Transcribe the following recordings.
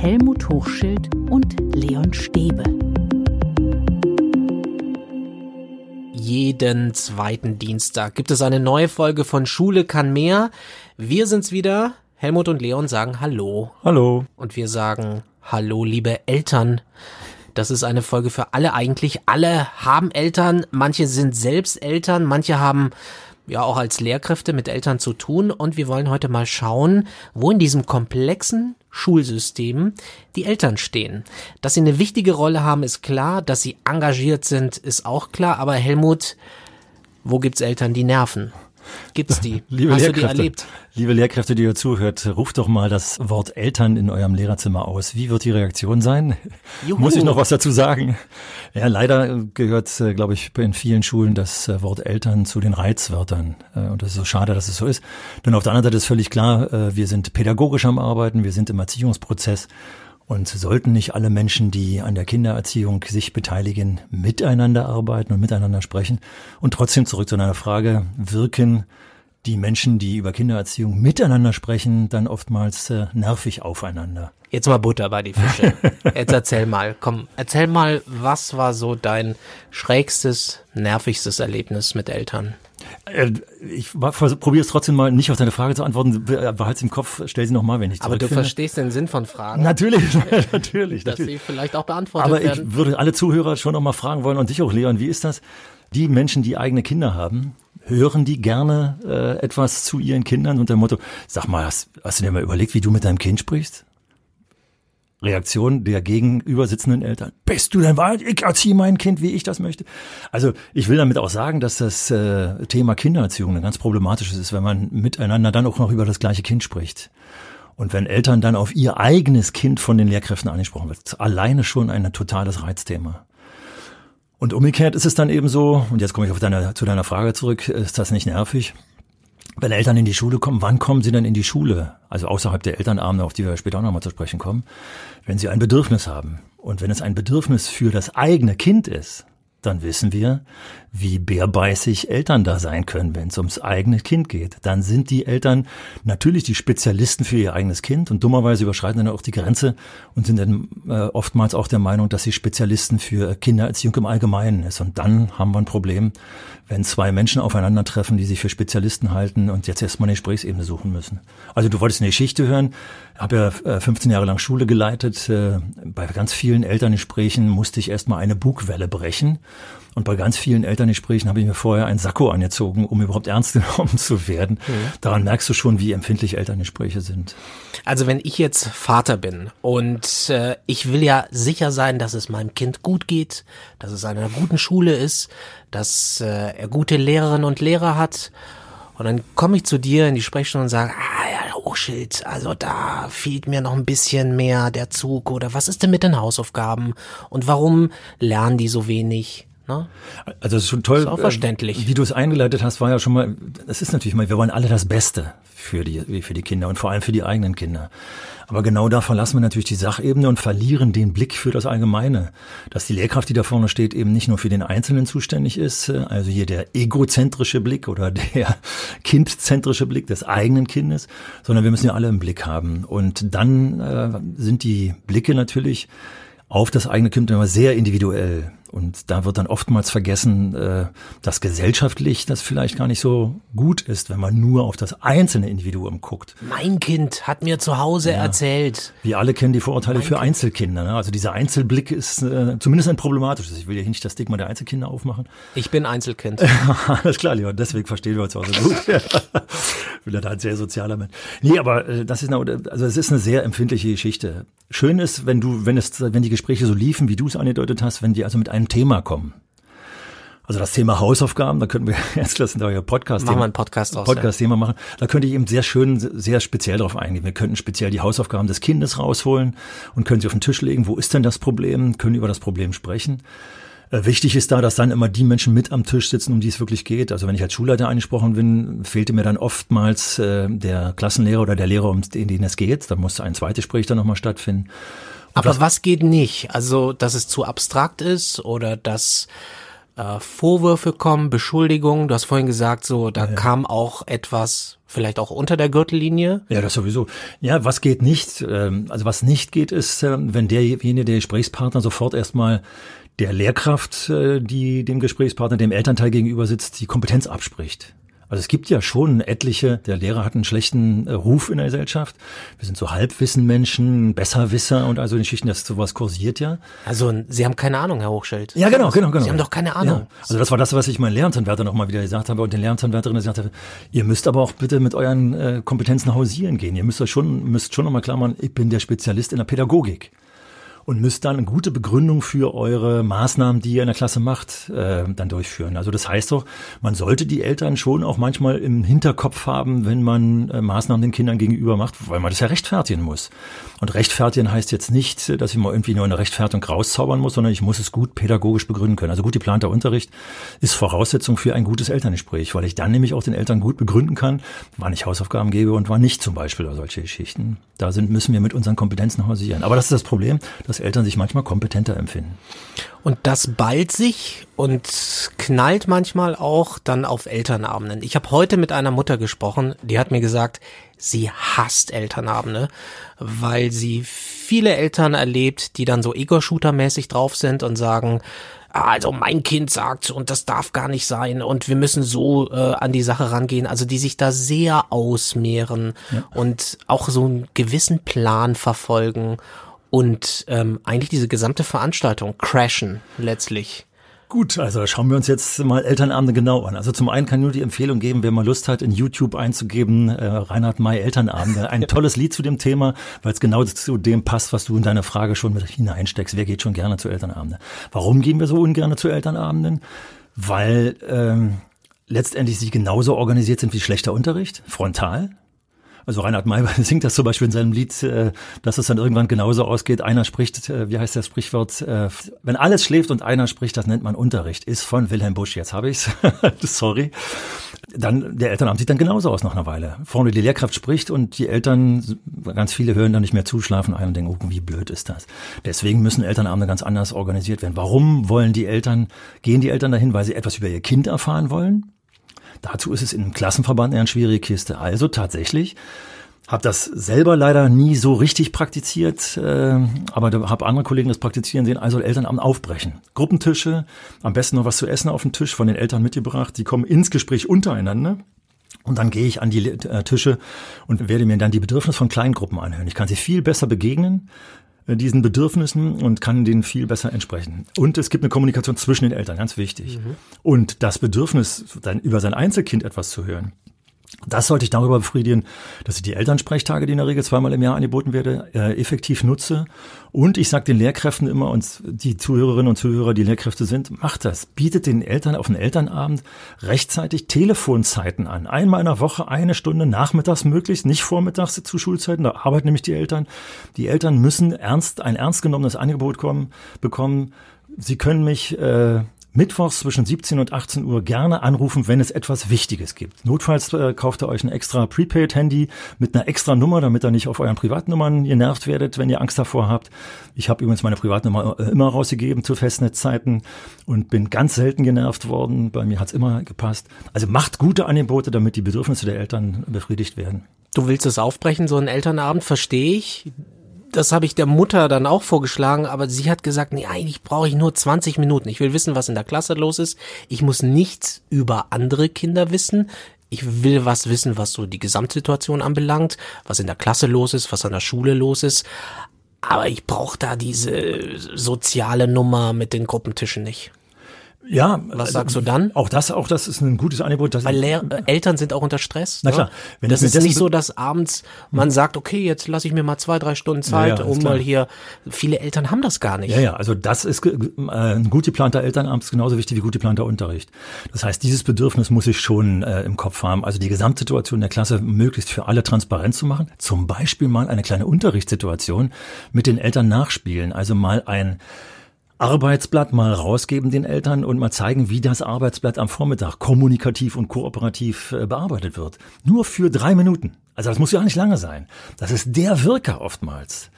Helmut Hochschild und Leon Stäbe. Jeden zweiten Dienstag gibt es eine neue Folge von Schule kann mehr. Wir sind's wieder. Helmut und Leon sagen Hallo. Hallo. Und wir sagen Hallo, liebe Eltern. Das ist eine Folge für alle eigentlich. Alle haben Eltern, manche sind selbst Eltern, manche haben ja auch als Lehrkräfte mit Eltern zu tun und wir wollen heute mal schauen, wo in diesem komplexen Schulsystem die Eltern stehen. Dass sie eine wichtige Rolle haben, ist klar, dass sie engagiert sind, ist auch klar, aber Helmut, wo gibt's Eltern, die nerven? Gibt's die? Liebe Hast du Lehrkräfte, die erlebt? Liebe Lehrkräfte, die ihr zuhört, ruft doch mal das Wort Eltern in eurem Lehrerzimmer aus. Wie wird die Reaktion sein? Juhu. Muss ich noch was dazu sagen? Ja, leider gehört, äh, glaube ich, in vielen Schulen das äh, Wort Eltern zu den Reizwörtern. Äh, Und das ist so schade, dass es so ist. Denn auf der anderen Seite ist völlig klar, wir sind pädagogisch am Arbeiten, wir sind im Erziehungsprozess. Und sollten nicht alle Menschen, die an der Kindererziehung sich beteiligen, miteinander arbeiten und miteinander sprechen? Und trotzdem zurück zu deiner Frage, wirken die Menschen, die über Kindererziehung miteinander sprechen, dann oftmals äh, nervig aufeinander? Jetzt mal Butter bei die Fische. Jetzt erzähl mal, komm, erzähl mal, was war so dein schrägstes, nervigstes Erlebnis mit Eltern? Äh, Ich probiere es trotzdem mal nicht auf deine Frage zu antworten. Behalte im Kopf, stell sie nochmal, wenn ich Aber du verstehst den Sinn von Fragen, Natürlich, natürlich, dass natürlich. sie vielleicht auch beantwortet Aber werden. ich würde alle Zuhörer schon noch mal fragen wollen und dich auch, Leon, wie ist das? Die Menschen, die eigene Kinder haben, hören die gerne äh, etwas zu ihren Kindern unter dem Motto, sag mal, hast, hast du dir mal überlegt, wie du mit deinem Kind sprichst? Reaktion der gegenüber sitzenden Eltern. Bist du denn wahr? Ich erziehe mein Kind, wie ich das möchte. Also ich will damit auch sagen, dass das äh, Thema Kindererziehung ein ganz problematisches ist, wenn man miteinander dann auch noch über das gleiche Kind spricht. Und wenn Eltern dann auf ihr eigenes Kind von den Lehrkräften angesprochen wird, alleine schon ein totales Reizthema. Und umgekehrt ist es dann eben so, und jetzt komme ich auf deine, zu deiner Frage zurück, ist das nicht nervig? Wenn Eltern in die Schule kommen, wann kommen sie denn in die Schule? Also außerhalb der Elternabende, auf die wir später auch nochmal zu sprechen kommen. Wenn sie ein Bedürfnis haben. Und wenn es ein Bedürfnis für das eigene Kind ist, dann wissen wir, wie bärbeißig Eltern da sein können, wenn es ums eigene Kind geht. Dann sind die Eltern natürlich die Spezialisten für ihr eigenes Kind und dummerweise überschreiten dann auch die Grenze und sind dann äh, oftmals auch der Meinung, dass sie Spezialisten für Kindererziehung im Allgemeinen ist. Und dann haben wir ein Problem, wenn zwei Menschen aufeinandertreffen, die sich für Spezialisten halten und jetzt erstmal eine Gesprächsebene suchen müssen. Also du wolltest eine Geschichte hören. Ich habe ja äh, 15 Jahre lang Schule geleitet. Äh, Bei ganz vielen Elterngesprächen musste ich erstmal eine Bugwelle brechen. Und bei ganz vielen Elterngesprächen habe ich mir vorher ein Sakko angezogen, um überhaupt ernst genommen zu werden. Daran merkst du schon, wie empfindlich Elterngespräche sind. Also wenn ich jetzt Vater bin und äh, ich will ja sicher sein, dass es meinem Kind gut geht, dass es an einer guten Schule ist, dass äh, er gute Lehrerinnen und Lehrer hat. Und dann komme ich zu dir in die Sprechstunde und sage, ah ja, Hochschild, also da fehlt mir noch ein bisschen mehr der Zug oder was ist denn mit den Hausaufgaben und warum lernen die so wenig? Ne? Also es ist schon toll. Ist auch verständlich. äh, Wie du es eingeleitet hast, war ja schon mal, das ist natürlich mal, wir wollen alle das Beste für die, für die Kinder und vor allem für die eigenen Kinder. Aber genau da verlassen wir natürlich die Sachebene und verlieren den Blick für das Allgemeine. Dass die Lehrkraft, die da vorne steht, eben nicht nur für den Einzelnen zuständig ist, äh, also hier der egozentrische Blick oder der kindzentrische Blick des eigenen Kindes, sondern wir müssen ja alle im Blick haben. Und dann äh, sind die Blicke natürlich auf das eigene Kind immer sehr individuell. Und da wird dann oftmals vergessen, äh, dass gesellschaftlich das vielleicht gar nicht so gut ist, wenn man nur auf das einzelne Individuum guckt. Mein Kind hat mir zu Hause erzählt. Wir alle kennen die Vorurteile für Einzelkinder. Ne? Also dieser Einzelblick ist äh, zumindest ein problematisches. Ich will ja hier nicht das Stigma der Einzelkinder aufmachen. Ich bin Einzelkind. Alles klar, Leon, deswegen verstehen wir uns auch so gut. ich bin ja da ein sehr sozialer Mensch. Nee, aber äh, das ist eine, also es ist eine sehr empfindliche Geschichte. Schön ist, wenn du, wenn es, wenn die Gespräche so liefen, wie du es angedeutet hast, wenn die also mit einem Thema kommen. Also das Thema Hausaufgaben, da könnten wir jetzt lassen da Podcast Machen wir einen Podcast aus, Podcast-Thema machen. Da könnte ich eben sehr schön, sehr speziell drauf eingehen. Wir könnten speziell die Hausaufgaben des Kindes rausholen und können sie auf den Tisch legen. Wo ist denn das Problem? Können über das Problem sprechen. Äh, Wichtig ist da, dass dann immer die Menschen mit am Tisch sitzen, um die es wirklich geht. Also wenn ich als Schulleiter angesprochen bin, fehlte mir dann oftmals äh, der Klassenlehrer oder der Lehrer, um den, den es geht. Da muss ein zweites Gespräch dann nochmal stattfinden. Aber was geht nicht? Also, dass es zu abstrakt ist oder dass äh, Vorwürfe kommen, Beschuldigungen. Du hast vorhin gesagt, so da kam auch etwas Vielleicht auch unter der Gürtellinie? Ja, das sowieso. Ja, was geht nicht? Ähm, also was nicht geht, ist, ähm, wenn derjenige, der Gesprächspartner sofort erstmal der Lehrkraft, äh, die dem Gesprächspartner, dem Elternteil gegenüber sitzt, die Kompetenz abspricht. Also es gibt ja schon etliche, der Lehrer hat einen schlechten äh, Ruf in der Gesellschaft. Wir sind so Halbwissenmenschen, Besserwisser und also in Geschichten, dass sowas kursiert ja. Also Sie haben keine Ahnung, Herr Hochschild. Ja, genau, genau, genau. Sie haben doch keine Ahnung. Ja. Also das war das, was ich meinen Lehramtsanwärter nochmal wieder gesagt habe und den Lehramtsanwärterinnen gesagt habe, ihr müsst aber auch bitte mit euren äh, Kompetenzen hausieren gehen. Ihr müsst euch schon, müsst schon nochmal klar machen, ich bin der Spezialist in der Pädagogik und müsst dann eine gute Begründung für eure Maßnahmen, die ihr in der Klasse macht, äh, dann durchführen. Also das heißt doch, man sollte die Eltern schon auch manchmal im Hinterkopf haben, wenn man äh, Maßnahmen den Kindern gegenüber macht, weil man das ja rechtfertigen muss. Und rechtfertigen heißt jetzt nicht, dass ich mal irgendwie nur eine Rechtfertigung rauszaubern muss, sondern ich muss es gut pädagogisch begründen können. Also gut geplanter Unterricht ist Voraussetzung für ein gutes Elterngespräch, weil ich dann nämlich auch den Eltern gut begründen kann, wann ich Hausaufgaben gebe und wann nicht zum Beispiel oder solche Geschichten. Da sind, müssen wir mit unseren Kompetenzen hausieren. Aber das ist das Problem, dass dass Eltern sich manchmal kompetenter empfinden. Und das ballt sich und knallt manchmal auch dann auf Elternabenden. Ich habe heute mit einer Mutter gesprochen, die hat mir gesagt, sie hasst Elternabende, weil sie viele Eltern erlebt, die dann so Ego-Shooter-mäßig drauf sind und sagen, also mein Kind sagt und das darf gar nicht sein und wir müssen so äh, an die Sache rangehen, also die sich da sehr ausmehren ja. und auch so einen gewissen Plan verfolgen und ähm, eigentlich diese gesamte Veranstaltung crashen letztlich. Gut, also schauen wir uns jetzt mal Elternabende genau an. Also zum einen kann ich nur die Empfehlung geben, wer mal Lust hat, in YouTube einzugeben, äh, Reinhard May Elternabende. Ein tolles Lied zu dem Thema, weil es genau zu dem passt, was du in deiner Frage schon mit hineinsteckst. Wer geht schon gerne zu Elternabenden? Warum gehen wir so ungern zu Elternabenden? Weil ähm, letztendlich sie genauso organisiert sind wie schlechter Unterricht, frontal. Also Reinhard May singt das zum Beispiel in seinem Lied, äh, dass es dann irgendwann genauso ausgeht. Einer spricht, äh, wie heißt das Sprichwort? Äh, wenn alles schläft und einer spricht, das nennt man Unterricht. Ist von Wilhelm Busch. Jetzt habe ich's. Sorry. Dann der Elternabend sieht dann genauso aus nach einer Weile. Vorne die Lehrkraft spricht und die Eltern, ganz viele hören dann nicht mehr zuschlafen ein und denken, oh, wie blöd ist das. Deswegen müssen Elternabende ganz anders organisiert werden. Warum wollen die Eltern, gehen die Eltern dahin, weil sie etwas über ihr Kind erfahren wollen? Dazu ist es in einem Klassenverband eher eine schwierige Kiste. Also tatsächlich habe das selber leider nie so richtig praktiziert, äh, aber habe andere Kollegen das praktizieren sehen, also Elternabend aufbrechen. Gruppentische, am besten noch was zu essen auf den Tisch von den Eltern mitgebracht, die kommen ins Gespräch untereinander. Und dann gehe ich an die äh, Tische und werde mir dann die Bedürfnisse von Kleingruppen anhören. Ich kann sie viel besser begegnen, diesen Bedürfnissen und kann denen viel besser entsprechen. Und es gibt eine Kommunikation zwischen den Eltern, ganz wichtig. Mhm. Und das Bedürfnis, dann über sein Einzelkind etwas zu hören, das sollte ich darüber befriedigen, dass ich die Elternsprechtage, die in der Regel zweimal im Jahr angeboten werde, äh, effektiv nutze. Und ich sage den Lehrkräften immer, und die Zuhörerinnen und Zuhörer, die Lehrkräfte sind, macht das. Bietet den Eltern auf den Elternabend rechtzeitig Telefonzeiten an. Einmal in der Woche, eine Stunde nachmittags möglichst, nicht vormittags zu Schulzeiten, da arbeiten nämlich die Eltern. Die Eltern müssen ernst, ein ernst genommenes Angebot kommen, bekommen. Sie können mich äh, mittwochs zwischen 17 und 18 Uhr gerne anrufen, wenn es etwas Wichtiges gibt. Notfalls äh, kauft ihr euch ein extra Prepaid-Handy mit einer extra Nummer, damit ihr nicht auf euren Privatnummern genervt werdet, wenn ihr Angst davor habt. Ich habe übrigens meine Privatnummer äh, immer rausgegeben zu Festnetzzeiten und bin ganz selten genervt worden. Bei mir hat's immer gepasst. Also macht gute Angebote, damit die Bedürfnisse der Eltern befriedigt werden. Du willst es aufbrechen, so einen Elternabend, verstehe ich das habe ich der Mutter dann auch vorgeschlagen, aber sie hat gesagt, nee, eigentlich brauche ich nur 20 Minuten. Ich will wissen, was in der Klasse los ist. Ich muss nichts über andere Kinder wissen. Ich will was wissen, was so die Gesamtsituation anbelangt, was in der Klasse los ist, was an der Schule los ist. Aber ich brauche da diese soziale Nummer mit den Gruppentischen nicht. Ja. Was sagst du dann? Auch das, auch das ist ein gutes Angebot. Weil Lehr äh, Eltern sind auch unter Stress. Na klar. Ne? Wenn das ist nicht so, dass abends man sagt, okay, jetzt lasse ich mir mal zwei, drei Stunden Zeit, ja, ja, um klar. mal hier. Viele Eltern haben das gar nicht. Ja, ja. Also das ist äh, ein gut geplanter Elternabend ist genauso wichtig wie gut geplanter Unterricht. Das heißt, dieses Bedürfnis muss ich schon äh, im Kopf haben. Also die Gesamtsituation der Klasse möglichst für alle transparent zu machen. Zum Beispiel mal eine kleine Unterrichtssituation mit den Eltern nachspielen. Also mal ein Arbeitsblatt mal rausgeben den Eltern und mal zeigen, wie das Arbeitsblatt am Vormittag kommunikativ und kooperativ äh, bearbeitet wird. Nur für drei Minuten. Also das muss ja auch nicht lange sein. Das ist der Wirker oftmals.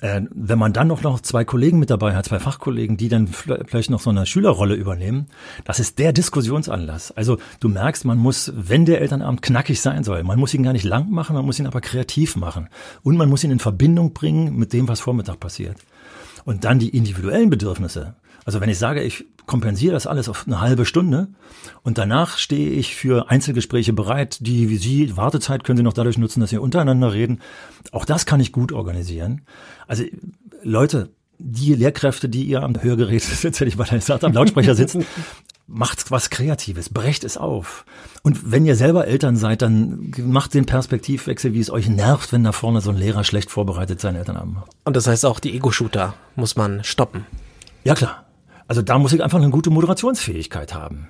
Äh, wenn man dann noch, noch zwei Kollegen mit dabei hat, zwei Fachkollegen, die dann vielleicht noch so eine Schülerrolle übernehmen, das ist der Diskussionsanlass. Also du merkst, man muss, wenn der Elternabend knackig sein soll, man muss ihn gar nicht lang machen, man muss ihn aber kreativ machen. Und man muss ihn in Verbindung bringen mit dem, was Vormittag passiert. Und dann die individuellen Bedürfnisse. Also wenn ich sage, ich kompensiere das alles auf eine halbe Stunde und danach stehe ich für Einzelgespräche bereit, die wie Sie, Wartezeit können Sie noch dadurch nutzen, dass Sie untereinander reden. Auch das kann ich gut organisieren. Also Leute, die Lehrkräfte, die ihr am Hörgerät, jetzt hätte ich mal gesagt, am Lautsprecher sitzen, macht was Kreatives, brecht es auf. Und wenn ihr selber Eltern seid, dann macht den Perspektivwechsel, wie es euch nervt, wenn da vorne so ein Lehrer schlecht vorbereitet seinen Eltern haben. Und das heißt auch, die Ego-Shooter muss man stoppen. Ja klar. Also da muss ich einfach eine gute Moderationsfähigkeit haben.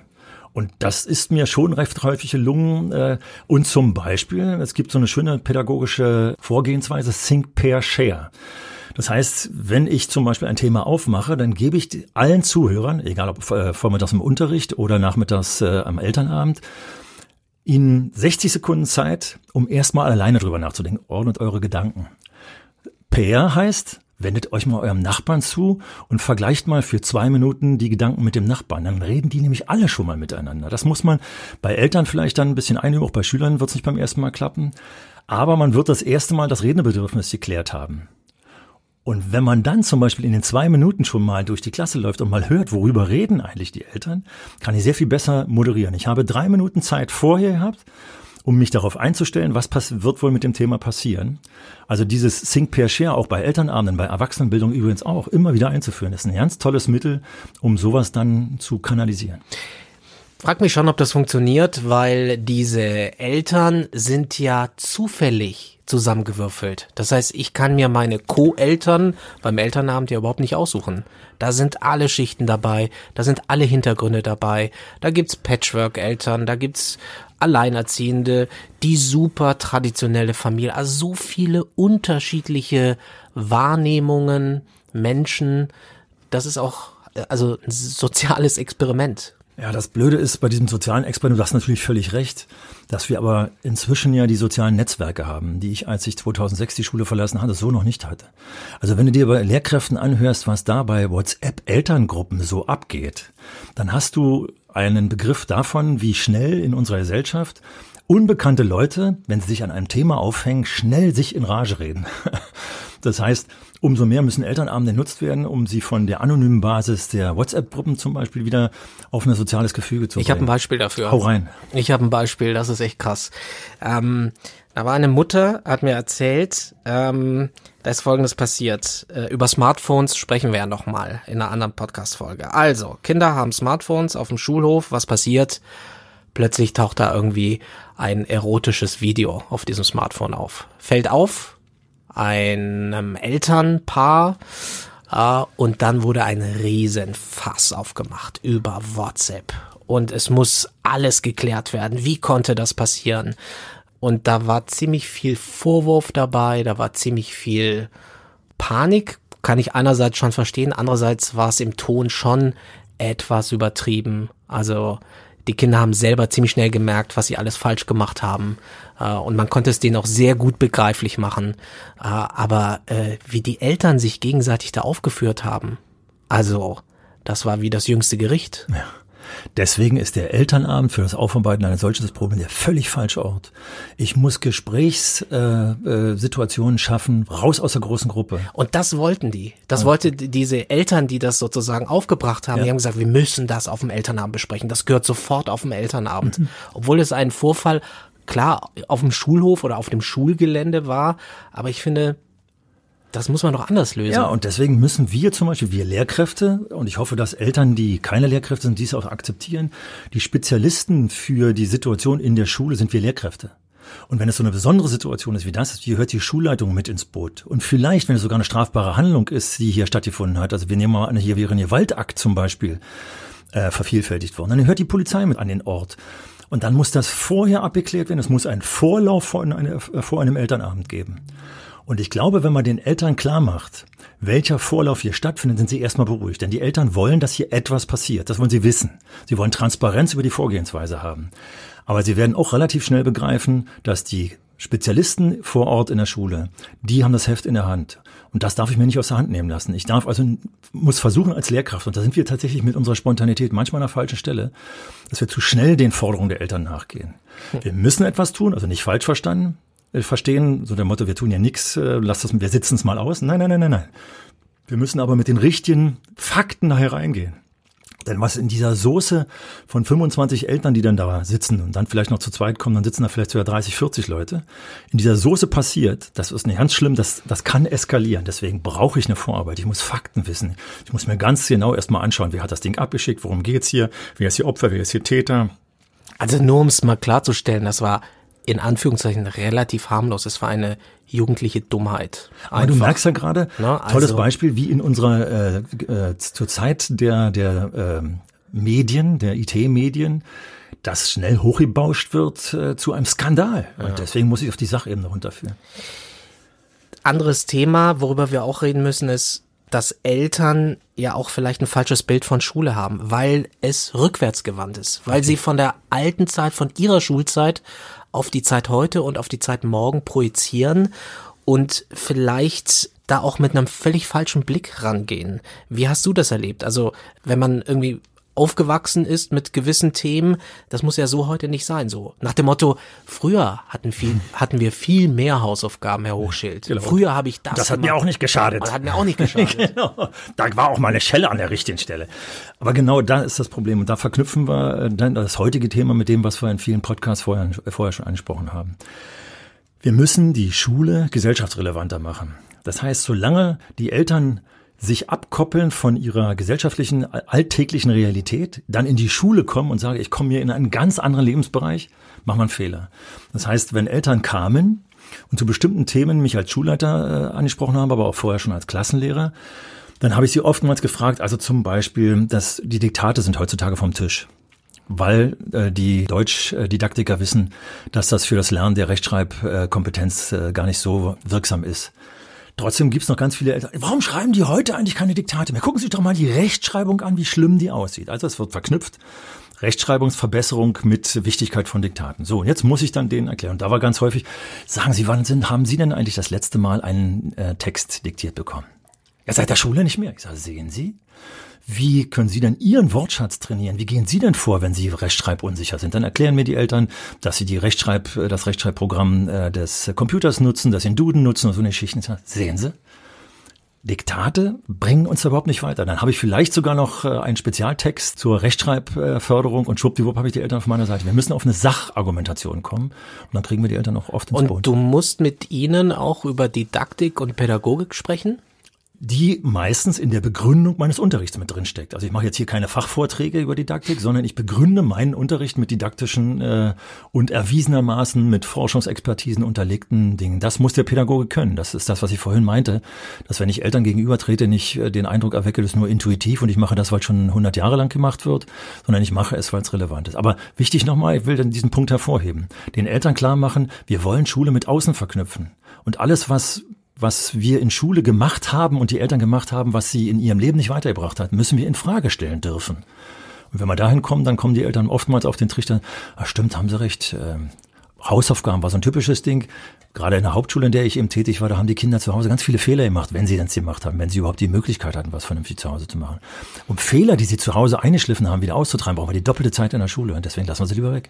Und das ist mir schon recht häufig gelungen. Äh, und zum Beispiel, es gibt so eine schöne pädagogische Vorgehensweise, Think, Pair, Share. Das heißt, wenn ich zum Beispiel ein Thema aufmache, dann gebe ich allen Zuhörern, egal ob äh, vormittags im Unterricht oder nachmittags äh, am Elternabend, ihnen 60 Sekunden Zeit, um erstmal alleine drüber nachzudenken. Ordnet eure Gedanken. Pair heißt, wendet euch mal eurem Nachbarn zu und vergleicht mal für zwei Minuten die Gedanken mit dem Nachbarn. Dann reden die nämlich alle schon mal miteinander. Das muss man bei Eltern vielleicht dann ein bisschen einüben, auch bei Schülern wird es nicht beim ersten Mal klappen. Aber man wird das erste Mal das Redebedürfnis geklärt haben. Und wenn man dann zum Beispiel in den zwei Minuten schon mal durch die Klasse läuft und mal hört, worüber reden eigentlich die Eltern, kann ich sehr viel besser moderieren. Ich habe drei Minuten Zeit vorher gehabt, um mich darauf einzustellen, was wird wohl mit dem Thema passieren. Also dieses Think Pair Share auch bei Elternabenden, bei Erwachsenenbildung übrigens auch, immer wieder einzuführen, das ist ein ganz tolles Mittel, um sowas dann zu kanalisieren. Frag mich schon, ob das funktioniert, weil diese Eltern sind ja zufällig zusammengewürfelt. Das heißt, ich kann mir meine Co-Eltern beim Elternabend ja überhaupt nicht aussuchen. Da sind alle Schichten dabei, da sind alle Hintergründe dabei, da gibt's Patchwork-Eltern, da gibt's Alleinerziehende, die super traditionelle Familie, also so viele unterschiedliche Wahrnehmungen, Menschen. Das ist auch also ein soziales Experiment. Ja, das Blöde ist bei diesem sozialen Experiment, du hast natürlich völlig recht, dass wir aber inzwischen ja die sozialen Netzwerke haben, die ich, als ich 2006 die Schule verlassen hatte, so noch nicht hatte. Also wenn du dir bei Lehrkräften anhörst, was da bei WhatsApp-Elterngruppen so abgeht, dann hast du einen Begriff davon, wie schnell in unserer Gesellschaft unbekannte Leute, wenn sie sich an einem Thema aufhängen, schnell sich in Rage reden. Das heißt, umso mehr müssen Elternabende genutzt werden, um sie von der anonymen Basis der WhatsApp-Gruppen zum Beispiel wieder auf ein soziales Gefüge zu bringen. Ich habe ein Beispiel dafür. Hau rein. Ich habe ein Beispiel, das ist echt krass. Ähm, da war eine Mutter, hat mir erzählt, ähm, da ist Folgendes passiert. Äh, über Smartphones sprechen wir ja noch mal in einer anderen Podcast-Folge. Also, Kinder haben Smartphones auf dem Schulhof. Was passiert? Plötzlich taucht da irgendwie ein erotisches Video auf diesem Smartphone auf. Fällt auf, einem Elternpaar äh, und dann wurde ein Riesenfass aufgemacht über WhatsApp und es muss alles geklärt werden. Wie konnte das passieren? Und da war ziemlich viel Vorwurf dabei, da war ziemlich viel Panik, kann ich einerseits schon verstehen, andererseits war es im Ton schon etwas übertrieben. Also die Kinder haben selber ziemlich schnell gemerkt, was sie alles falsch gemacht haben. Äh, und man konnte es denen auch sehr gut begreiflich machen. Äh, aber äh, wie die Eltern sich gegenseitig da aufgeführt haben, also das war wie das jüngste Gericht. Ja. Deswegen ist der Elternabend für das Aufarbeiten eines solches Problems der völlig falsche Ort. Ich muss Gesprächssituationen äh, äh, schaffen, raus aus der großen Gruppe. Und das wollten die. Das ja. wollte diese Eltern, die das sozusagen aufgebracht haben. Ja. Die haben gesagt, wir müssen das auf dem Elternabend besprechen. Das gehört sofort auf dem Elternabend. Mhm. Obwohl es einen Vorfall klar auf dem Schulhof oder auf dem Schulgelände war. Aber ich finde, das muss man doch anders lösen. Ja, und deswegen müssen wir zum Beispiel, wir Lehrkräfte, und ich hoffe, dass Eltern, die keine Lehrkräfte sind, dies auch akzeptieren, die Spezialisten für die Situation in der Schule sind wir Lehrkräfte. Und wenn es so eine besondere Situation ist wie das, hier hört die Schulleitung mit ins Boot. Und vielleicht, wenn es sogar eine strafbare Handlung ist, die hier stattgefunden hat, also wir nehmen mal an, hier wäre ein Gewaltakt zum Beispiel äh, vervielfältigt worden, dann hört die Polizei mit an den Ort. Und dann muss das vorher abgeklärt werden. Es muss einen Vorlauf vor, eine, vor einem Elternabend geben. Und ich glaube, wenn man den Eltern klar macht, welcher Vorlauf hier stattfindet, sind sie erstmal beruhigt. Denn die Eltern wollen, dass hier etwas passiert. Das wollen sie wissen. Sie wollen Transparenz über die Vorgehensweise haben. Aber sie werden auch relativ schnell begreifen, dass die Spezialisten vor Ort in der Schule, die haben das Heft in der Hand. Und das darf ich mir nicht aus der Hand nehmen lassen. Ich darf also, muss versuchen als Lehrkraft, und da sind wir tatsächlich mit unserer Spontanität manchmal an der falschen Stelle, dass wir zu schnell den Forderungen der Eltern nachgehen. Wir müssen etwas tun, also nicht falsch verstanden, verstehen, so der Motto, wir tun ja nichts, äh, lass das, wir sitzen es mal aus. Nein, nein, nein, nein, nein. Wir müssen aber mit den richtigen Fakten hereingehen. Denn was in dieser Soße von 25 Eltern, die dann da sitzen und dann vielleicht noch zu zweit kommen, dann sitzen da vielleicht sogar 30, 40 Leute, in dieser Soße passiert, das ist nicht ganz schlimm, das, das kann eskalieren. Deswegen brauche ich eine Vorarbeit. Ich muss Fakten wissen. Ich muss mir ganz genau erstmal anschauen, wer hat das Ding abgeschickt, worum geht's hier, wer ist hier Opfer, wer ist hier Täter. Also nur um es mal klarzustellen, das war in Anführungszeichen relativ harmlos. Es war eine jugendliche Dummheit. Einfach. Aber du merkst ja gerade, Na, also, tolles Beispiel, wie in unserer äh, äh, zur Zeit der der äh, Medien, der IT-Medien, das schnell hochgebauscht wird äh, zu einem Skandal. Ja. Und deswegen muss ich auf die Sachebene runterführen. Anderes Thema, worüber wir auch reden müssen, ist, dass Eltern ja auch vielleicht ein falsches Bild von Schule haben, weil es rückwärtsgewandt ist, weil sie von der alten Zeit, von ihrer Schulzeit auf die Zeit heute und auf die Zeit morgen projizieren und vielleicht da auch mit einem völlig falschen Blick rangehen. Wie hast du das erlebt? Also, wenn man irgendwie aufgewachsen ist mit gewissen Themen, das muss ja so heute nicht sein. So nach dem Motto: Früher hatten viel, hatten wir viel mehr Hausaufgaben, Herr Hochschild. Genau. Früher habe ich das. Das hat gemacht. mir auch nicht geschadet. Das hat mir auch nicht geschadet. genau. Da war auch mal eine Schelle an der richtigen Stelle. Aber genau da ist das Problem und da verknüpfen wir äh, dann das heutige Thema mit dem, was wir in vielen Podcasts vorher, vorher schon angesprochen haben. Wir müssen die Schule gesellschaftsrelevanter machen. Das heißt, solange die Eltern sich abkoppeln von ihrer gesellschaftlichen, alltäglichen Realität, dann in die Schule kommen und sagen, ich komme hier in einen ganz anderen Lebensbereich, macht man Fehler. Das heißt, wenn Eltern kamen und zu bestimmten Themen mich als Schulleiter äh, angesprochen haben, aber auch vorher schon als Klassenlehrer, dann habe ich sie oftmals gefragt, also zum Beispiel, dass die Diktate sind heutzutage vom Tisch weil äh, die Deutschdidaktiker wissen, dass das für das Lernen der Rechtschreibkompetenz äh, gar nicht so wirksam ist. Trotzdem gibt's noch ganz viele Eltern. Warum schreiben die heute eigentlich keine Diktate mehr? Gucken Sie sich doch mal die Rechtschreibung an, wie schlimm die aussieht. Also es wird verknüpft. Rechtschreibungsverbesserung mit Wichtigkeit von Diktaten. So, und jetzt muss ich dann denen erklären. Da war ganz häufig, sagen Sie, wann sind, haben Sie denn eigentlich das letzte Mal einen äh, Text diktiert bekommen? Ja, seit der Schule nicht mehr. Ich sage, sehen Sie? Wie können Sie denn Ihren Wortschatz trainieren? Wie gehen Sie denn vor, wenn Sie rechtschreibunsicher sind? Dann erklären mir die Eltern, dass sie die Rechtschreib, äh, das Rechtschreibprogramm äh, des Computers nutzen, dass sie einen Duden nutzen und so eine Geschichten. Sehen Sie? Diktate bringen uns überhaupt nicht weiter. Dann habe ich vielleicht sogar noch äh, einen Spezialtext zur Rechtschreibförderung und schwuppdiwupp habe ich die Eltern auf meiner Seite. Wir müssen auf eine Sachargumentation kommen und dann kriegen wir die Eltern auch oft ins und Boot. Und du musst mit ihnen auch über Didaktik und Pädagogik sprechen? Die meistens in der Begründung meines Unterrichts mit drin steckt. Also ich mache jetzt hier keine Fachvorträge über Didaktik, sondern ich begründe meinen Unterricht mit didaktischen äh, und erwiesenermaßen mit Forschungsexpertisen unterlegten Dingen. Das muss der Pädagoge können. Das ist das, was ich vorhin meinte, dass wenn ich Eltern gegenüber trete, nicht äh, den Eindruck erwecke, das ist nur intuitiv und ich mache das, weil es schon 100 Jahre lang gemacht wird, sondern ich mache es, weil es relevant ist. Aber wichtig nochmal, ich will dann diesen Punkt hervorheben. Den Eltern klar machen, wir wollen Schule mit Außen verknüpfen. Und alles, was was wir in Schule gemacht haben und die Eltern gemacht haben, was sie in ihrem Leben nicht weitergebracht hat, müssen wir in Frage stellen dürfen. Und wenn wir dahin kommen, dann kommen die Eltern oftmals auf den Trichter, ah, stimmt, haben sie recht. Ähm, Hausaufgaben war so ein typisches Ding. Gerade in der Hauptschule, in der ich eben tätig war, da haben die Kinder zu Hause ganz viele Fehler gemacht, wenn sie denn sie gemacht haben, wenn sie überhaupt die Möglichkeit hatten, was vernünftig zu Hause zu machen. Um Fehler, die sie zu Hause eingeschliffen haben, wieder auszutreiben, brauchen wir die doppelte Zeit in der Schule. Und deswegen lassen wir sie lieber weg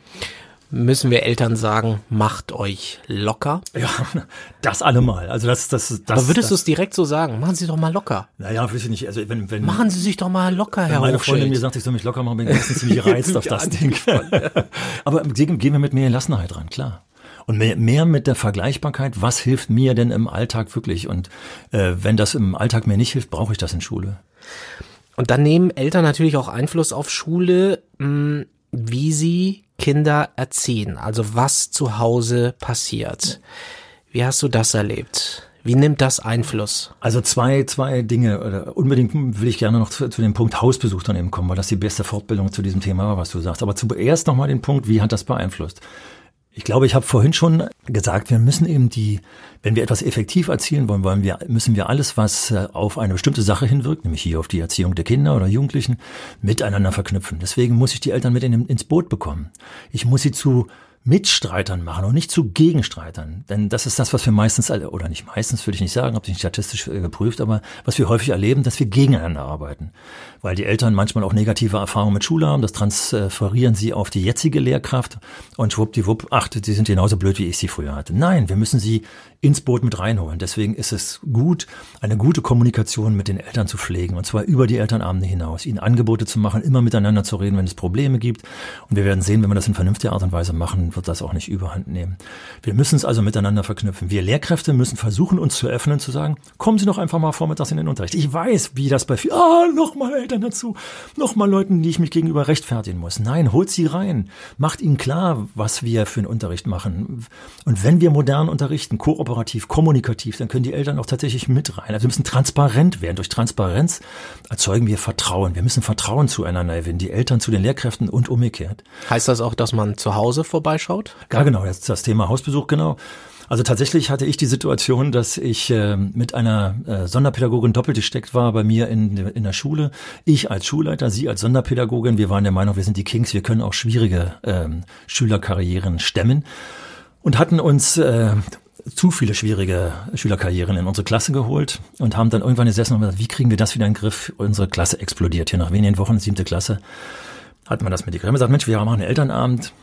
müssen wir Eltern sagen, macht euch locker? Ja, das allemal. Also das, das, das. Aber würdest du es direkt so sagen? Machen Sie doch mal locker. Naja, weiß ich nicht. Also wenn, wenn machen Sie sich doch mal locker, Herr meine Freundin mir sagt, ich soll mich locker machen, bin ich meistens ziemlich gereizt auf das Ding. Aber gehen wir mit mehr Gelassenheit ran, klar. Und mehr, mehr mit der Vergleichbarkeit, was hilft mir denn im Alltag wirklich? Und äh, wenn das im Alltag mir nicht hilft, brauche ich das in Schule. Und dann nehmen Eltern natürlich auch Einfluss auf Schule, hm, wie sie Kinder erziehen, also was zu Hause passiert. Wie hast du das erlebt? Wie nimmt das Einfluss? Also zwei, zwei Dinge. Unbedingt will ich gerne noch zu, zu, dem Punkt Hausbesuch dann eben kommen, weil das die beste Fortbildung zu diesem Thema war, was du sagst. Aber zuerst nochmal den Punkt, wie hat das beeinflusst? Ich glaube, ich habe vorhin schon gesagt, wir müssen eben die, wenn wir etwas effektiv erzielen wollen, wollen wir, müssen wir alles, was äh, auf eine bestimmte Sache hinwirkt, nämlich hier auf die Erziehung der Kinder oder Jugendlichen, miteinander verknüpfen. Deswegen muss ich die Eltern mit in, ins Boot bekommen. Ich muss sie zu Mitstreitern machen und nicht zu Gegenstreitern. Denn das ist das, was wir meistens, oder nicht meistens, würde ich nicht sagen, habe ich nicht statistisch äh, geprüft, aber was wir häufig erleben, dass wir gegeneinander arbeiten. Weil die Eltern manchmal auch negative Erfahrungen mit Schule haben, das transferieren sie auf die jetzige Lehrkraft und schwuppdiwupp, ach, die sind genauso blöd, wie ich sie früher hatte. Nein, wir müssen sie ins Boot mit reinholen. Deswegen ist es gut, eine gute Kommunikation mit den Eltern zu pflegen und zwar über die Elternabende hinaus, ihnen Angebote zu machen, immer miteinander zu reden, wenn es Probleme gibt. Und wir werden sehen, wenn wir das in vernünftiger Art und Weise machen, wird das auch nicht überhand nehmen. Wir müssen es also miteinander verknüpfen. Wir Lehrkräfte müssen versuchen, uns zu öffnen, zu sagen, kommen Sie doch einfach mal vormittags in den Unterricht. Ich weiß, wie das bei vielen, ah, nochmal Eltern dazu, nochmal Leuten, die ich mich gegenüber rechtfertigen muss. Nein, holt sie rein. Macht ihnen klar, was wir für einen Unterricht machen. Und wenn wir modern unterrichten, kooperativ, kommunikativ, dann können die Eltern auch tatsächlich mit rein. Also wir müssen transparent werden. Durch Transparenz erzeugen wir Vertrauen. Wir müssen Vertrauen zueinander gewinnen, die Eltern zu den Lehrkräften und umgekehrt. Heißt das auch, dass man zu Hause vorbeischaut? Ja, genau, das, das Thema Hausbesuch, genau. Also tatsächlich hatte ich die Situation, dass ich äh, mit einer äh, Sonderpädagogin doppelt gesteckt war bei mir in, in der Schule. Ich als Schulleiter, sie als Sonderpädagogin. Wir waren der Meinung, wir sind die Kings, wir können auch schwierige äh, Schülerkarrieren stemmen und hatten uns äh, zu viele schwierige Schülerkarrieren in unsere Klasse geholt und haben dann irgendwann gesessen und gesagt, wie kriegen wir das wieder in den Griff? Unsere Klasse explodiert. Hier nach wenigen Wochen, siebte Klasse, hat man das mit die Grimme gesagt, Mensch, wir machen einen Elternabend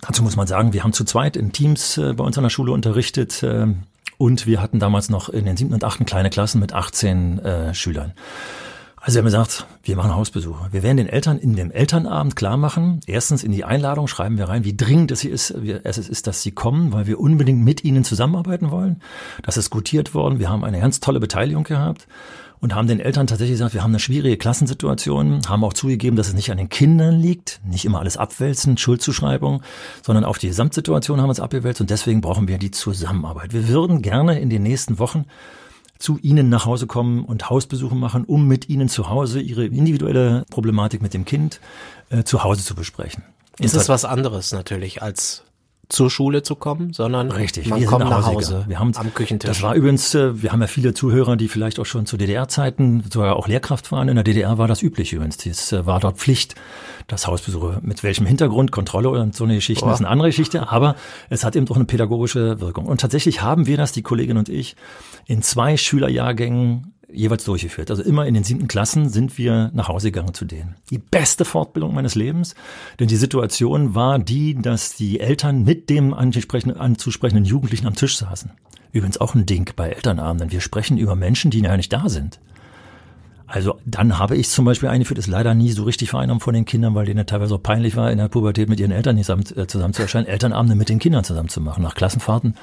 Dazu muss man sagen, wir haben zu zweit in Teams äh, bei uns an der Schule unterrichtet äh, und wir hatten damals noch in den siebten und achten kleine Klassen mit 18 äh, Schülern. Also wir haben gesagt, wir machen Hausbesuche. Wir werden den Eltern in dem Elternabend klar machen. Erstens in die Einladung schreiben wir rein, wie dringend es ist, es ist, dass sie kommen, weil wir unbedingt mit ihnen zusammenarbeiten wollen. Das ist gutiert worden. Wir haben eine ganz tolle Beteiligung gehabt und haben den Eltern tatsächlich gesagt, wir haben eine schwierige Klassensituation, haben auch zugegeben, dass es nicht an den Kindern liegt, nicht immer alles abwälzen, Schuldzuschreibung, sondern auf die Gesamtsituation haben wir es abgewälzt und deswegen brauchen wir die Zusammenarbeit. Wir würden gerne in den nächsten Wochen zu Ihnen nach Hause kommen und Hausbesuche machen, um mit Ihnen zu Hause Ihre individuelle Problematik mit dem Kind äh, zu Hause zu besprechen. Ist es was anderes natürlich als zur Schule zu kommen, sondern Richtig, man kommt nach Hause wir haben, am Küchentisch. Das war übrigens, äh, wir haben ja viele Zuhörer, die vielleicht auch schon zu DDR-Zeiten sogar auch Lehrkraft waren. In der DDR war das üblich übrigens. Das äh, war dort Pflicht, das Hausbesuche. Mit welchem Hintergrund, Kontrolle und so eine Geschichte oh. ist eine andere Geschichte, aber es hat eben doch eine pädagogische Wirkung. Und tatsächlich haben wir das, die Kollegin und ich, in zwei Schülerjahrgängen jeweils durchgeführt. Also immer in den siebten Klassen sind wir nach Hause gegangen zu denen. Die beste Fortbildung meines Lebens, denn die Situation war die, dass die Eltern mit dem anzusprechenden Jugendlichen am Tisch saßen. Übrigens auch ein Ding bei Elternabenden. Wir sprechen über Menschen, die ja nicht da sind. Also dann habe ich zum Beispiel eingeführt, ist leider nie so richtig vereinnahmen von den Kindern, weil denen teilweise auch peinlich war, in der Pubertät mit ihren Eltern zusammen, äh, zusammen zu erscheinen, Elternabende mit den Kindern zusammen zu machen, nach Klassenfahrten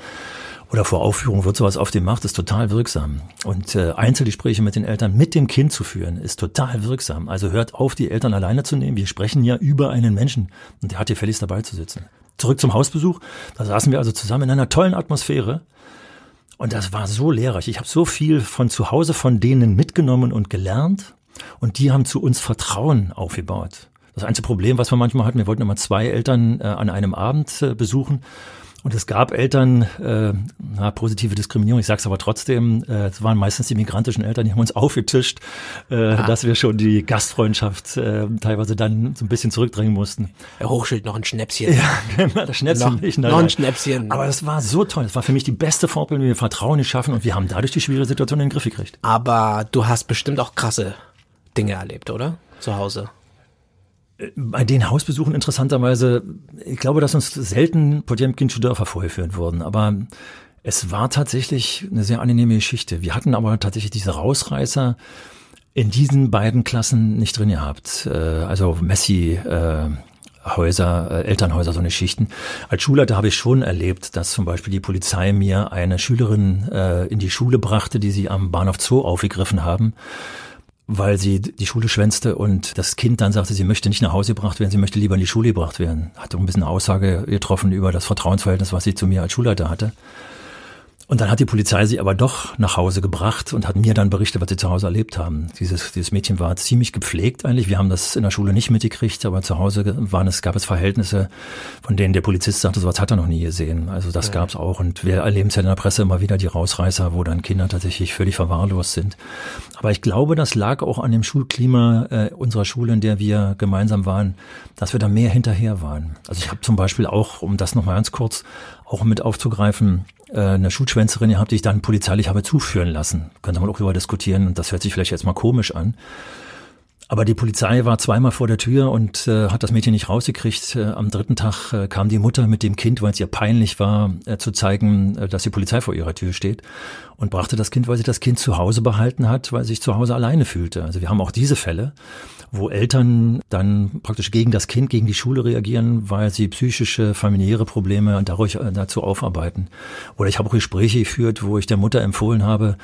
oder vor Aufführung wird sowas auf dem Markt, ist total wirksam. Und äh, Einzelgespräche mit den Eltern mit dem Kind zu führen, ist total wirksam. Also hört auf, die Eltern alleine zu nehmen. Wir sprechen ja über einen Menschen und der hat hier fälligst dabei zu sitzen. Zurück zum Hausbesuch. Da saßen wir also zusammen in einer tollen Atmosphäre. Und das war so lehrreich. Ich habe so viel von zu Hause von denen mitgenommen und gelernt. Und die haben zu uns Vertrauen aufgebaut. Das einzige Problem, was wir manchmal hatten, wir wollten immer zwei Eltern äh, an einem Abend äh, besuchen. Und es gab Eltern, äh, na, positive Diskriminierung, ich sage es aber trotzdem, äh, es waren meistens die migrantischen Eltern, die haben uns aufgetischt, äh, dass wir schon die Gastfreundschaft äh, teilweise dann so ein bisschen zurückdrängen mussten. Herr Hochschild, noch ein Schnäpschen. Ja, genau, das Schnäpschen noch, nicht. Nein, noch ein Schnäpschen. Aber das war so toll, das war für mich die beste Vorbildung, wie wir Vertrauen geschaffen und wir haben dadurch die schwierige Situation in den Griff gekriegt. Aber du hast bestimmt auch krasse Dinge erlebt, oder? Zu Hause bei den Hausbesuchen interessanterweise, ich glaube, dass uns selten Potemkinsche Dörfer vorgeführt wurden, aber es war tatsächlich eine sehr angenehme Geschichte. Wir hatten aber tatsächlich diese Rausreißer in diesen beiden Klassen nicht drin gehabt. Äh, also Messi, äh, Häuser, äh, Elternhäuser, so eine Schichten. Als Schulleiter habe ich schon erlebt, dass zum Beispiel die Polizei mir eine Schülerin in die Schule brachte, die sie am Bahnhof Zoo aufgegriffen haben weil sie die Schule schwänzte und das Kind dann sagte, sie möchte nicht nach Hause gebracht werden, sie möchte lieber in die Schule gebracht werden. Hat auch ein bisschen eine Aussage getroffen über das Vertrauensverhältnis, was sie zu mir als Schulleiter hatte. Und dann hat die Polizei sie aber doch nach Hause gebracht und hat mir dann berichtet, was sie zu Hause erlebt haben. Dieses, dieses Mädchen war ziemlich gepflegt eigentlich. Wir haben das in der Schule nicht mitgekriegt, aber zu Hause waren es, gab es Verhältnisse, von denen der Polizist sagte, sowas hat er noch nie gesehen. Also das ja. gab es auch. Und wir erleben es ja in der Presse immer wieder, die Rausreißer, wo dann Kinder tatsächlich völlig verwahrlost sind. Aber ich glaube, das lag auch an dem Schulklima äh, unserer Schule, in der wir gemeinsam waren, dass wir da mehr hinterher waren. Also ich habe zum Beispiel auch, um das nochmal ganz kurz auch mit aufzugreifen, eine Schulschwänzerin gehabt, die ich dann polizeilich habe zuführen lassen. Könnte man auch darüber diskutieren und das hört sich vielleicht jetzt mal komisch an. Aber die Polizei war zweimal vor der Tür und äh, hat das Mädchen nicht rausgekriegt. Äh, am dritten Tag äh, kam die Mutter mit dem Kind, weil es ihr peinlich war, äh, zu zeigen, äh, dass die Polizei vor ihrer Tür steht und brachte das Kind, weil sie das Kind zu Hause behalten hat, weil sie sich zu Hause alleine fühlte. Also wir haben auch diese Fälle, wo Eltern dann praktisch gegen das Kind, gegen die Schule reagieren, weil sie psychische, familiäre Probleme dadurch äh, dazu aufarbeiten. Oder ich habe auch Gespräche geführt, wo ich der Mutter empfohlen habe,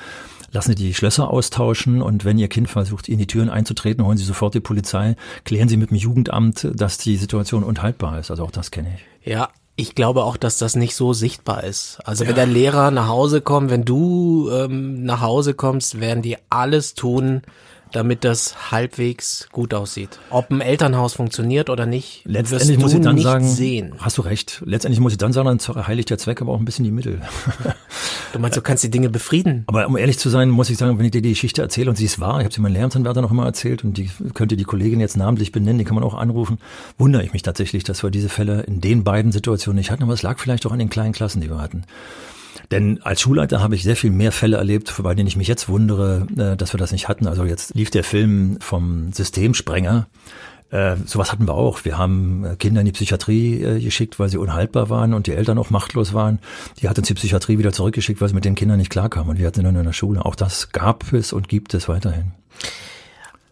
lassen Sie die Schlösser austauschen und wenn Ihr Kind versucht, in die Türen einzutreten, holen Sie sofort die Polizei, klären Sie mit dem Jugendamt, dass die Situation unhaltbar ist. Also auch das kenne ich. Ja, ich glaube auch, dass das nicht so sichtbar ist. Also ja. wenn der Lehrer nach Hause kommt, wenn du ähm, nach Hause kommst, werden die alles tun, damit das halbwegs gut aussieht. Ob ein Elternhaus funktioniert oder nicht, letztendlich muss ich dann sagen, sehen. Hast du recht. Letztendlich muss ich dann sagen, dann heiligt der Zweck aber auch ein bisschen die Mittel. Du meinst, du kannst die Dinge befrieden? Aber um ehrlich zu sein, muss ich sagen, wenn ich dir die Geschichte erzähle und sie ist wahr, ich habe sie meinem Lehramtsanwärter noch immer erzählt und die könnte die Kollegin jetzt namentlich benennen, die kann man auch anrufen, wundere ich mich tatsächlich, dass wir diese Fälle in den beiden Situationen nicht hatten, aber es lag vielleicht auch an den kleinen Klassen, die wir hatten. Denn als Schulleiter habe ich sehr viel mehr Fälle erlebt, bei denen ich mich jetzt wundere, äh, dass wir das nicht hatten. Also jetzt lief der Film vom Systemsprenger. Äh, sowas hatten wir auch. Wir haben äh, Kinder in die Psychiatrie geschickt, weil sie unhaltbar waren und die Eltern auch machtlos waren. Die hat uns die Psychiatrie wieder zurückgeschickt, weil sie mit den Kindern nicht klarkamen. Und wir hatten dann in der Schule. Auch das gab es und gibt es weiterhin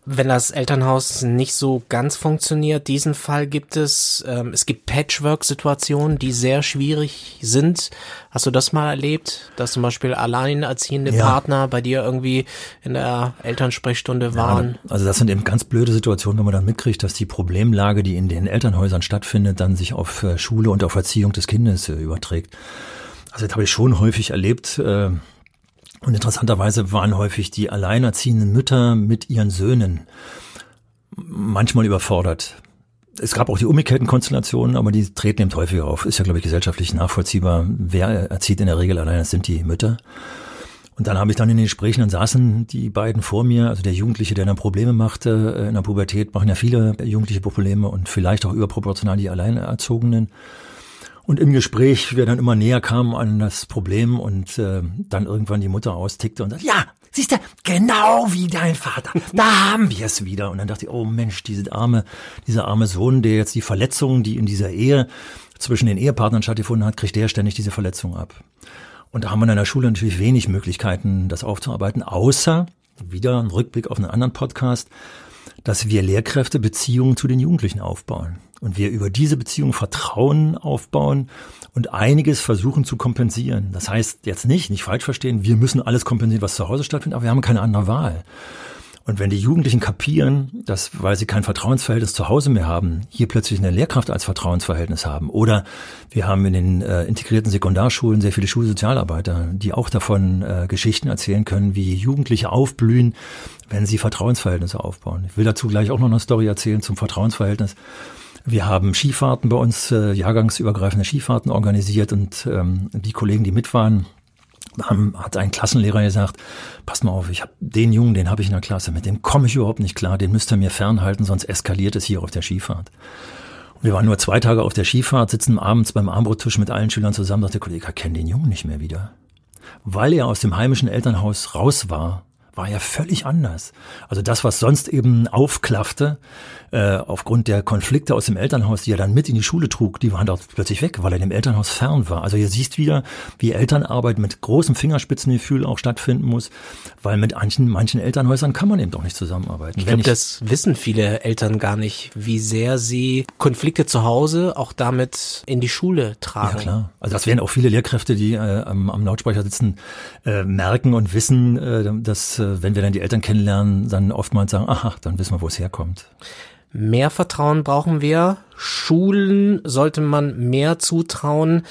wenn das Elternhaus nicht so ganz funktioniert, diesen Fall gibt es. Ähm, es gibt Patchwork-Situationen, die sehr schwierig sind. Hast du das mal erlebt, dass zum Beispiel alleinerziehende ja. Partner bei dir irgendwie in der Elternsprechstunde waren? Ja, also das sind eben ganz blöde Situationen, wenn man dann mitkriegt, dass die Problemlage, die in den Elternhäusern stattfindet, dann sich auf äh, Schule und auf Erziehung des Kindes äh, überträgt. Also das habe ich schon häufig erlebt. Äh, und interessanterweise waren häufig die alleinerziehenden Mütter mit ihren Söhnen manchmal überfordert. Es gab auch die umgekehrten Konstellationen, aber die treten eben häufiger auf. Ist ja, glaube ich, gesellschaftlich nachvollziehbar. Wer erzieht in der Regel allein? Das sind die Mütter. Und dann habe ich dann in den Gesprächen, dann saßen die beiden vor mir, also der Jugendliche, der dann Probleme machte äh, in der Pubertät, machen ja viele Jugendliche Probleme und vielleicht auch überproportional die Alleinerzogenen. Und im Gespräch, wir dann immer näher kamen an das Problem und äh, dann irgendwann die Mutter austickte und sagte, ja, siehst du, genau wie dein Vater, da haben wir es wieder. Und dann dachte ich, oh Mensch, diese arme, dieser arme Sohn, der jetzt die Verletzungen, die in dieser Ehe zwischen den Ehepartnern stattgefunden hat, kriegt der ständig diese Verletzung ab. Und da haben wir in der Schule natürlich wenig Möglichkeiten, das aufzuarbeiten, außer, wieder ein Rückblick auf einen anderen Podcast, dass wir Lehrkräfte Beziehungen zu den Jugendlichen aufbauen und wir über diese Beziehung Vertrauen aufbauen und einiges versuchen zu kompensieren. Das heißt jetzt nicht, nicht falsch verstehen, wir müssen alles kompensieren, was zu Hause stattfindet, aber wir haben keine andere Wahl. Und wenn die Jugendlichen kapieren, dass, weil sie kein Vertrauensverhältnis zu Hause mehr haben, hier plötzlich eine Lehrkraft als Vertrauensverhältnis haben. Oder wir haben in den äh, integrierten Sekundarschulen sehr viele Schulsozialarbeiter, die auch davon äh, Geschichten erzählen können, wie Jugendliche aufblühen, wenn sie Vertrauensverhältnisse aufbauen. Ich will dazu gleich auch noch eine Story erzählen zum Vertrauensverhältnis. Wir haben Skifahrten bei uns, äh, jahrgangsübergreifende Skifahrten organisiert und ähm, die Kollegen, die mit waren, haben, hat ein Klassenlehrer gesagt, pass mal auf, ich habe den Jungen, den habe ich in der Klasse, mit dem komme ich überhaupt nicht klar, den müsst ihr mir fernhalten, sonst eskaliert es hier auf der Skifahrt. Und wir waren nur zwei Tage auf der Skifahrt, sitzen abends beim Armbrottisch mit allen Schülern zusammen, sagt der Kollege, ich kenne den Jungen nicht mehr wieder. Weil er aus dem heimischen Elternhaus raus war, war ja völlig anders. Also das, was sonst eben aufklaffte, äh, aufgrund der Konflikte aus dem Elternhaus, die er dann mit in die Schule trug, die waren dort plötzlich weg, weil er dem Elternhaus fern war. Also ihr siehst wieder, wie Elternarbeit mit großem Fingerspitzengefühl auch stattfinden muss, weil mit manchen, manchen Elternhäusern kann man eben doch nicht zusammenarbeiten. Ich glaube, das wissen viele Eltern gar nicht, wie sehr sie Konflikte zu Hause auch damit in die Schule tragen. Ja klar. Also das werden auch viele Lehrkräfte, die äh, am, am Lautsprecher sitzen, äh, merken und wissen, äh, dass äh, wenn wir dann die Eltern kennenlernen, dann oftmals sagen, aha, dann wissen wir, wo es herkommt. Mehr Vertrauen brauchen wir. Schulen sollte man mehr zutrauen.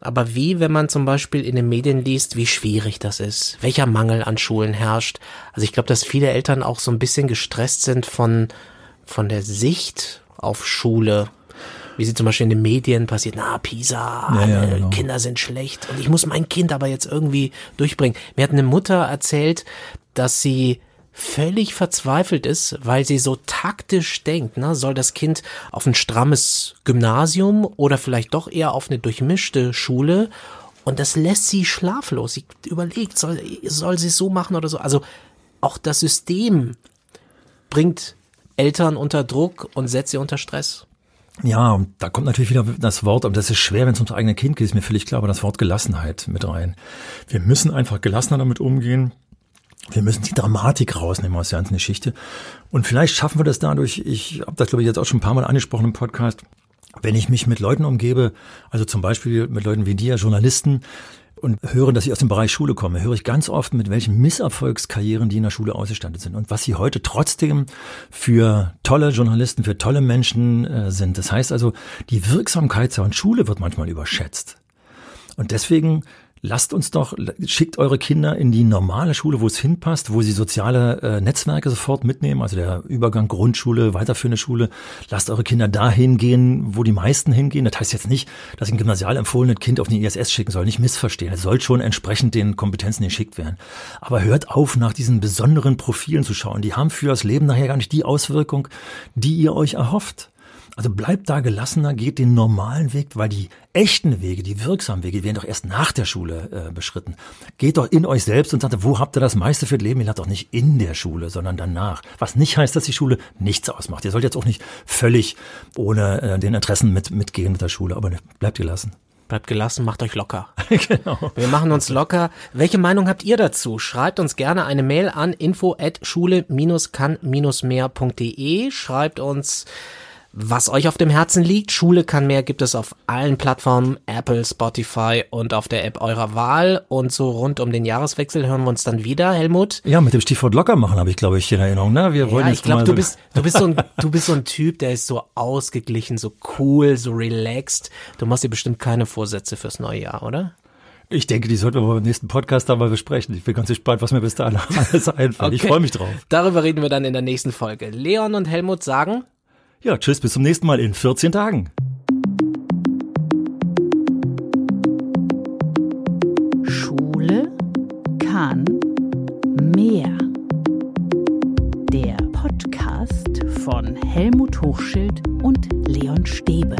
Aber wie, wenn man zum Beispiel in den Medien liest, wie schwierig das ist, welcher Mangel an Schulen herrscht. Also ich glaube, dass viele Eltern auch so ein bisschen gestresst sind von, von der Sicht auf Schule. Wie sie zum Beispiel in den Medien passiert, na, Pisa, Ja, ja, genau. Kinder sind schlecht und ich muss mein Kind aber jetzt irgendwie durchbringen. Mir hat eine Mutter erzählt, dass sie völlig verzweifelt ist, weil sie so taktisch denkt, ne? soll das Kind auf ein strammes Gymnasium oder vielleicht doch eher auf eine durchmischte Schule und das lässt sie schlaflos. Sie überlegt, soll, soll sie es so machen oder so. Also auch das System bringt Eltern unter Druck und setzt sie unter Stress. Ja, und da kommt natürlich wieder das Wort, aber das ist schwer, wenn es ums eigene Kind geht, ist mir völlig klar, aber das Wort Gelassenheit mit rein. Wir müssen einfach gelassener damit umgehen. Wir müssen die Dramatik rausnehmen aus der ganzen Geschichte. Und vielleicht schaffen wir das dadurch, ich habe das, glaube ich, jetzt auch schon ein paar Mal angesprochen im Podcast, wenn ich mich mit Leuten umgebe, also zum Beispiel mit Leuten wie dir, Journalisten, und höre, dass ich aus dem Bereich Schule komme, höre ich ganz oft, mit welchen Misserfolgskarrieren die in der Schule ausgestattet sind und was sie heute trotzdem für tolle Journalisten, für tolle Menschen äh, sind. Das heißt also, die Wirksamkeit von Schule wird manchmal überschätzt. Und deswegen lasst uns doch, schickt eure Kinder in die normale Schule, wo es hinpasst, wo sie soziale äh, Netzwerke sofort mitnehmen, also der Übergang Grundschule, weiterführende Schule. Lasst eure Kinder dahin gehen, wo die meisten hingehen. Das heißt jetzt nicht, dass ich ein gymnasial empfohlenes Kind auf den ISS schicken soll, nicht missverstehen. Es soll schon entsprechend den Kompetenzen geschickt werden. Aber hört auf, nach diesen besonderen Profilen zu schauen. Die haben für das Leben nachher gar nicht die Auswirkung, die ihr euch erhofft. Also bleibt da gelassener, geht den normalen Weg, weil die echten Wege, die wirksamen Wege, die werden doch erst nach der Schule äh, beschritten. Geht doch in euch selbst und sagt, wo habt ihr das meiste für das Leben? Ihr lernt doch nicht in der Schule, sondern danach. Was nicht heißt, dass die Schule nichts ausmacht. Ihr sollt jetzt auch nicht völlig ohne äh, den Interessen mit, mitgehen mit der Schule, aber bleibt gelassen. Bleibt gelassen, macht euch locker. genau. Wir machen uns locker. Welche Meinung habt ihr dazu? Schreibt uns gerne eine Mail an info at schule-kann-mehr.de. Schreibt uns, was euch auf dem Herzen liegt. Schule kann mehr gibt es auf allen Plattformen, Apple, Spotify und auf der App eurer Wahl. Und so rund um den Jahreswechsel hören wir uns dann wieder, Helmut. Ja, mit dem Stichwort locker machen habe ich, glaube ich, in Erinnerung. Ne? Wir wollen Ja, ich glaube, du bist, du bist so ein, du bist so ein Typ, der ist so ausgeglichen, so cool, so relaxed. Du machst dir bestimmt keine Vorsätze fürs neue Jahr, oder? Ich denke, die sollten wir beim nächsten Podcast da mal besprechen. Ich bin ganz gespannt, was mir bis dahin alles einfällt. Ich Okay. freue mich drauf. Darüber reden wir dann in der nächsten Folge. Leon und Helmut sagen, Ja, tschüss, bis zum nächsten Mal in 14 Tagen. Schule kann mehr. Der Podcast von Helmut Hochschild und Leon Stäbe.